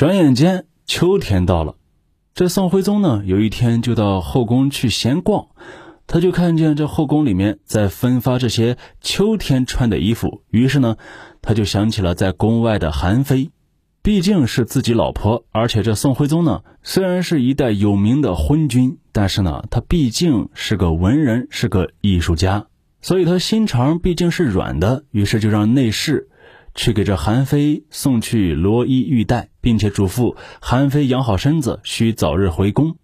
转眼间秋天到了，这宋徽宗呢，有一天就到后宫去闲逛，他就看见这后宫里面在分发这些秋天穿的衣服，于是呢，他就想起了在宫外的韩妃，毕竟是自己老婆，而且这宋徽宗呢，虽然是一代有名的昏君，但是呢，他毕竟是个文人，是个艺术家，所以他心肠毕竟是软的，于是就让内侍。去给这韩非送去罗衣玉带，并且嘱咐韩非养好身子，需早日回宫。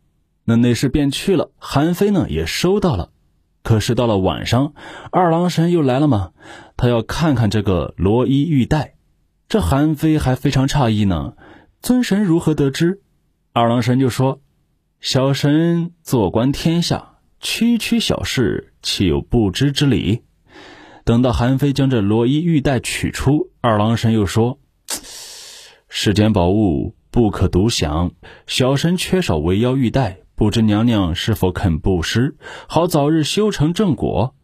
那内侍便去了，韩非呢也收到了。可是到了晚上，二郎神又来了嘛，他要看看这个罗衣玉带。这韩非还非常诧异呢，尊神如何得知？二郎神就说：“小神坐观天下，区区小事，岂有不知之理？”等到韩妃将这罗衣玉带取出，二郎神又说：“世间宝物不可独享，小神缺少围腰玉带，不知娘娘是否肯布施，好早日修成正果。”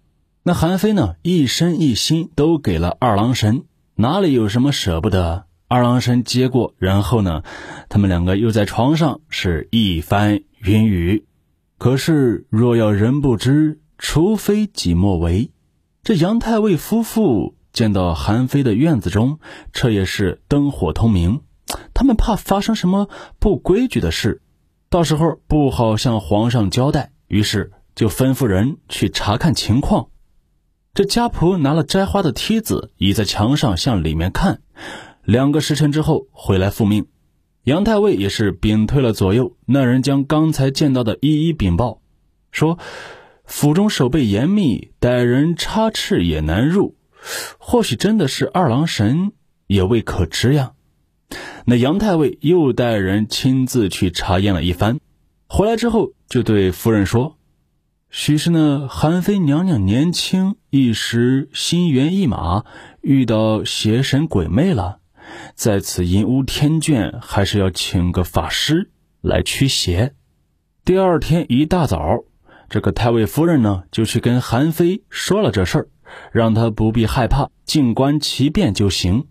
那韩妃呢，一身一心都给了二郎神，哪里有什么舍不得？二郎神接过，然后呢，他们两个又在床上是一番云雨。可是若要人不知，除非己莫为。这杨太尉夫妇见到韩非的院子中，这也是灯火通明。他们怕发生什么不规矩的事，到时候不好向皇上交代，于是就吩咐人去查看情况。这家仆拿了摘花的梯子，倚在墙上向里面看。两个时辰之后回来复命。杨太尉也是禀退了左右，那人将刚才见到的一一禀报，说。府中守备严密，歹人插翅也难入。或许真的是二郎神，也未可知呀。那杨太尉又带人亲自去查验了一番，回来之后就对夫人说：“许是那韩妃娘娘年轻，一时心猿意马，遇到邪神鬼魅了，在此阴屋天眷，还是要请个法师来驱邪。”第二天一大早。这个太尉夫人呢，就去跟韩非说了这事儿，让他不必害怕，静观其变就行。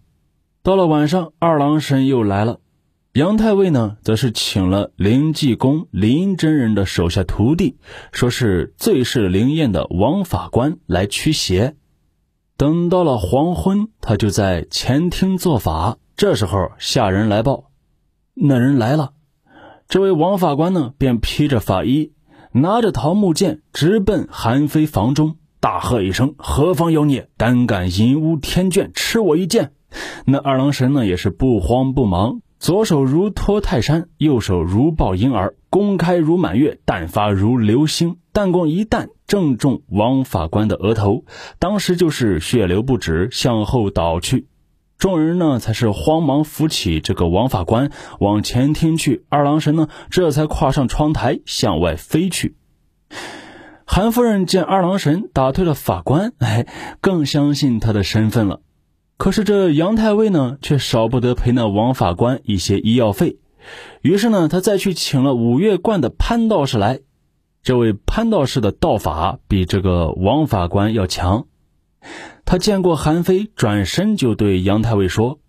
到了晚上，二郎神又来了，杨太尉呢，则是请了灵济公林真人的手下徒弟，说是最是灵验的王法官来驱邪。等到了黄昏，他就在前厅做法。这时候下人来报，那人来了，这位王法官呢，便披着法衣。拿着桃木剑直奔韩非房中，大喝一声：“何方妖孽，胆敢淫污天眷，吃我一剑！”那二郎神呢，也是不慌不忙，左手如托泰山，右手如抱婴儿，弓开如满月，弹发如流星。弹弓一弹，正中王法官的额头，当时就是血流不止，向后倒去。众人呢，才是慌忙扶起这个王法官往前厅去。二郎神呢，这才跨上窗台向外飞去。韩夫人见二郎神打退了法官，哎，更相信他的身份了。可是这杨太尉呢，却少不得赔那王法官一些医药费。于是呢，他再去请了五岳观的潘道士来。这位潘道士的道法比这个王法官要强。他见过韩非，转身就对杨太尉说：“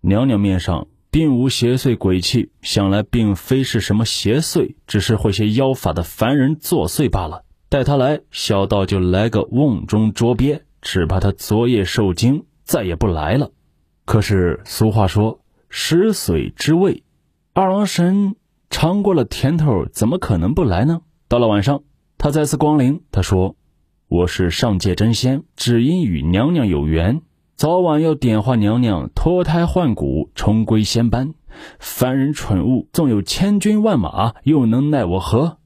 娘娘面上并无邪祟鬼气，想来并非是什么邪祟，只是会些妖法的凡人作祟罢了。待他来，小道就来个瓮中捉鳖，只怕他昨夜受惊，再也不来了。可是俗话说食髓之味，二郎神尝过了甜头，怎么可能不来呢？到了晚上，他再次光临，他说。”我是上界真仙，只因与娘娘有缘，早晚要点化娘娘脱胎换骨，重归仙班。凡人蠢物，纵有千军万马，又能奈我何？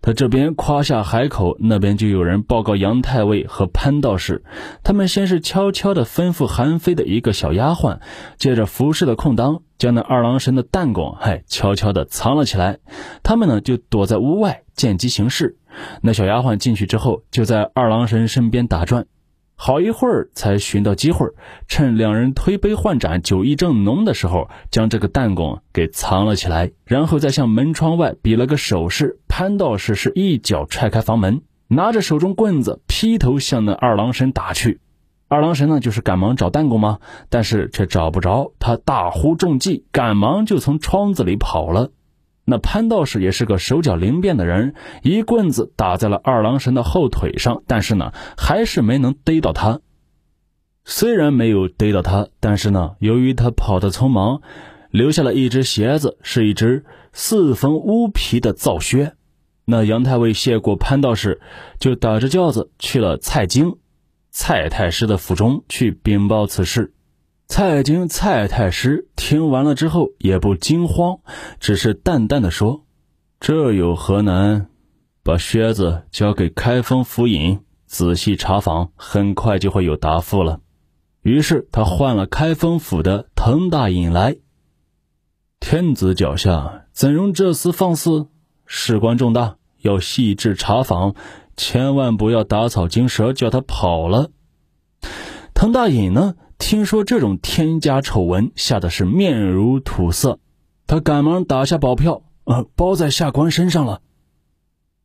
他这边夸下海口，那边就有人报告杨太尉和潘道士。他们先是悄悄地吩咐韩非的一个小丫鬟，借着服侍的空当，将那二郎神的弹弓，嗨，悄悄地藏了起来。他们呢，就躲在屋外，见机行事。那小丫鬟进去之后，就在二郎神身边打转，好一会儿才寻到机会，趁两人推杯换盏、酒意正浓的时候，将这个弹弓给藏了起来，然后再向门窗外比了个手势。潘道士是一脚踹开房门，拿着手中棍子劈头向那二郎神打去。二郎神呢，就是赶忙找弹弓嘛，但是却找不着，他大呼中计，赶忙就从窗子里跑了。那潘道士也是个手脚灵便的人，一棍子打在了二郎神的后腿上，但是呢，还是没能逮到他。虽然没有逮到他，但是呢，由于他跑得匆忙，留下了一只鞋子，是一只四缝乌皮的皂靴。那杨太尉谢过潘道士，就打着轿子去了蔡京。蔡太师的府中去禀报此事，蔡京蔡太师听完了之后也不惊慌，只是淡淡的说：“这有何难？把靴子交给开封府尹，仔细查访，很快就会有答复了。”于是他换了开封府的滕大尹来。天子脚下怎容这厮放肆？事关重大，要细致查访。千万不要打草惊蛇，叫他跑了。滕大隐呢？听说这种天家丑闻，吓得是面如土色。他赶忙打下保票，呃，包在下官身上了。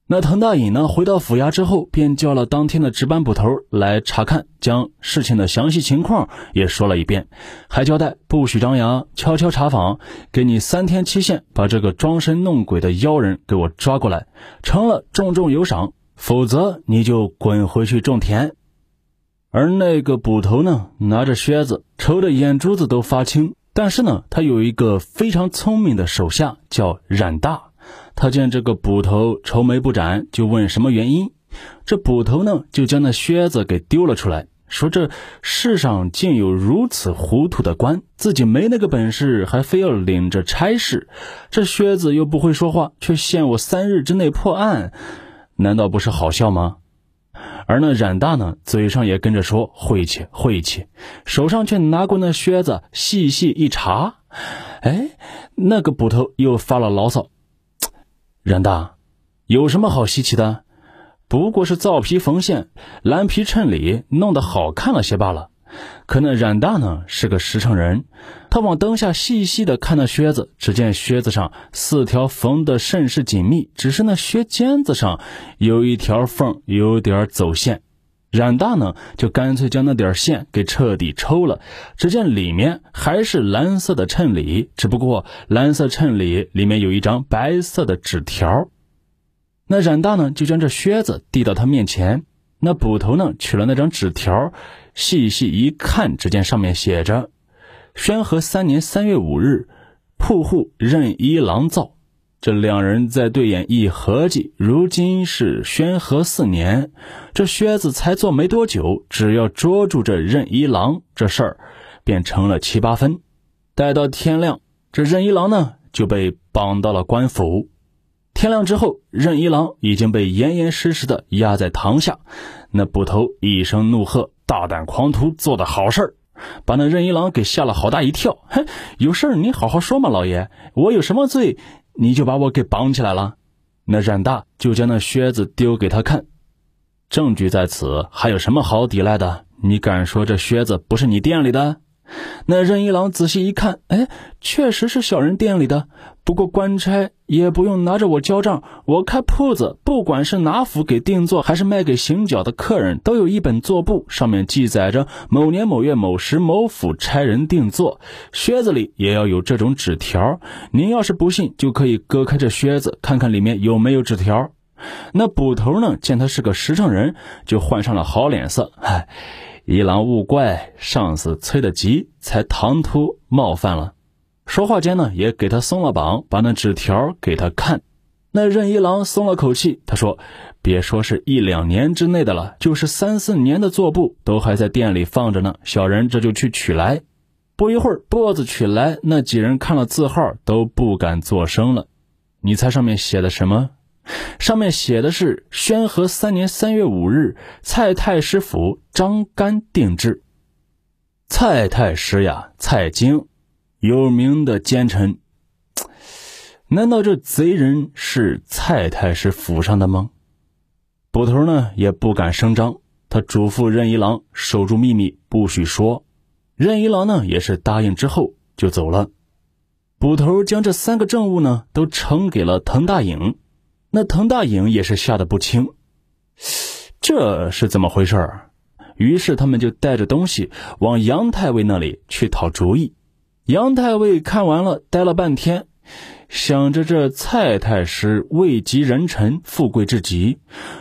那滕大隐呢？回到府衙之后，便叫了当天的值班捕头来查看，将事情的详细情况也说了一遍，还交代不许张扬，悄悄查访，给你三天期限，把这个装神弄鬼的妖人给我抓过来，成了重重有赏。否则你就滚回去种田。而那个捕头呢，拿着靴子，愁得眼珠子都发青。但是呢，他有一个非常聪明的手下，叫冉大。他见这个捕头愁眉不展，就问什么原因。这捕头呢，就将那靴子给丢了出来，说这世上竟有如此糊涂的官，自己没那个本事，还非要领着差事。这靴子又不会说话，却限我三日之内破案。难道不是好笑吗？而那冉大呢，嘴上也跟着说晦气晦气，手上却拿过那靴子细细一查，哎，那个捕头又发了牢骚：“冉大，有什么好稀奇的？不过是皂皮缝线，蓝皮衬里，弄得好看了些罢了。”可那冉大呢是个实诚人，他往灯下细细的看那靴子，只见靴子上四条缝的甚是紧密，只是那靴尖子上有一条缝有点走线。冉大呢就干脆将那点线给彻底抽了，只见里面还是蓝色的衬里，只不过蓝色衬里里面有一张白色的纸条。那冉大呢就将这靴子递到他面前，那捕头呢取了那张纸条。细细一看，只见上面写着：“宣和三年三月五日，铺户任一郎造。”这两人在对眼一合计，如今是宣和四年，这靴子才做没多久，只要捉住这任一郎，这事儿便成了七八分。待到天亮，这任一郎呢就被绑到了官府。天亮之后，任一郎已经被严严实实的压在堂下。那捕头一声怒喝。大胆狂徒做的好事儿，把那任一郎给吓了好大一跳。哼，有事儿你好好说嘛，老爷，我有什么罪，你就把我给绑起来了。那冉大就将那靴子丢给他看，证据在此，还有什么好抵赖的？你敢说这靴子不是你店里的？那任一郎仔细一看，哎，确实是小人店里的。不过官差也不用拿着我交账，我开铺子，不管是拿府给定做，还是卖给行脚的客人，都有一本做簿，上面记载着某年某月某时某府差人定做。靴子里也要有这种纸条。您要是不信，就可以割开这靴子，看看里面有没有纸条。那捕头呢，见他是个实诚人，就换上了好脸色，嗨。一郎勿怪，上司催得急，才唐突冒犯了。说话间呢，也给他松了绑，把那纸条给他看。那任一郎松了口气，他说：“别说是一两年之内的了，就是三四年的做布，都还在店里放着呢。小人这就去取来。不一会儿，钵子取来，那几人看了字号，都不敢作声了。你猜上面写的什么？”上面写的是宣和三年三月五日，蔡太师府张干定制。蔡太师呀，蔡京，有名的奸臣。难道这贼人是蔡太师府上的吗？捕头呢也不敢声张，他嘱咐任一郎守住秘密，不许说。任一郎呢也是答应之后就走了。捕头将这三个证物呢都呈给了滕大颖。那滕大颖也是吓得不轻，这是怎么回事儿？于是他们就带着东西往杨太尉那里去讨主意。杨太尉看完了，呆了半天，想着这蔡太师位极人臣，富贵至极，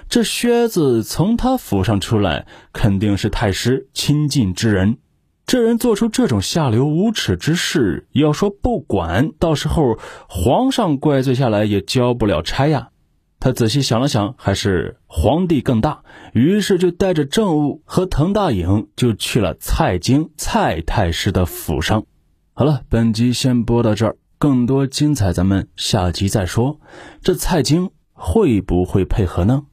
这靴子从他府上出来，肯定是太师亲近之人。这人做出这种下流无耻之事，要说不管，到时候皇上怪罪下来也交不了差呀。他仔细想了想，还是皇帝更大，于是就带着政务和滕大颖就去了蔡京蔡太师的府上。好了，本集先播到这儿，更多精彩咱们下集再说。这蔡京会不会配合呢？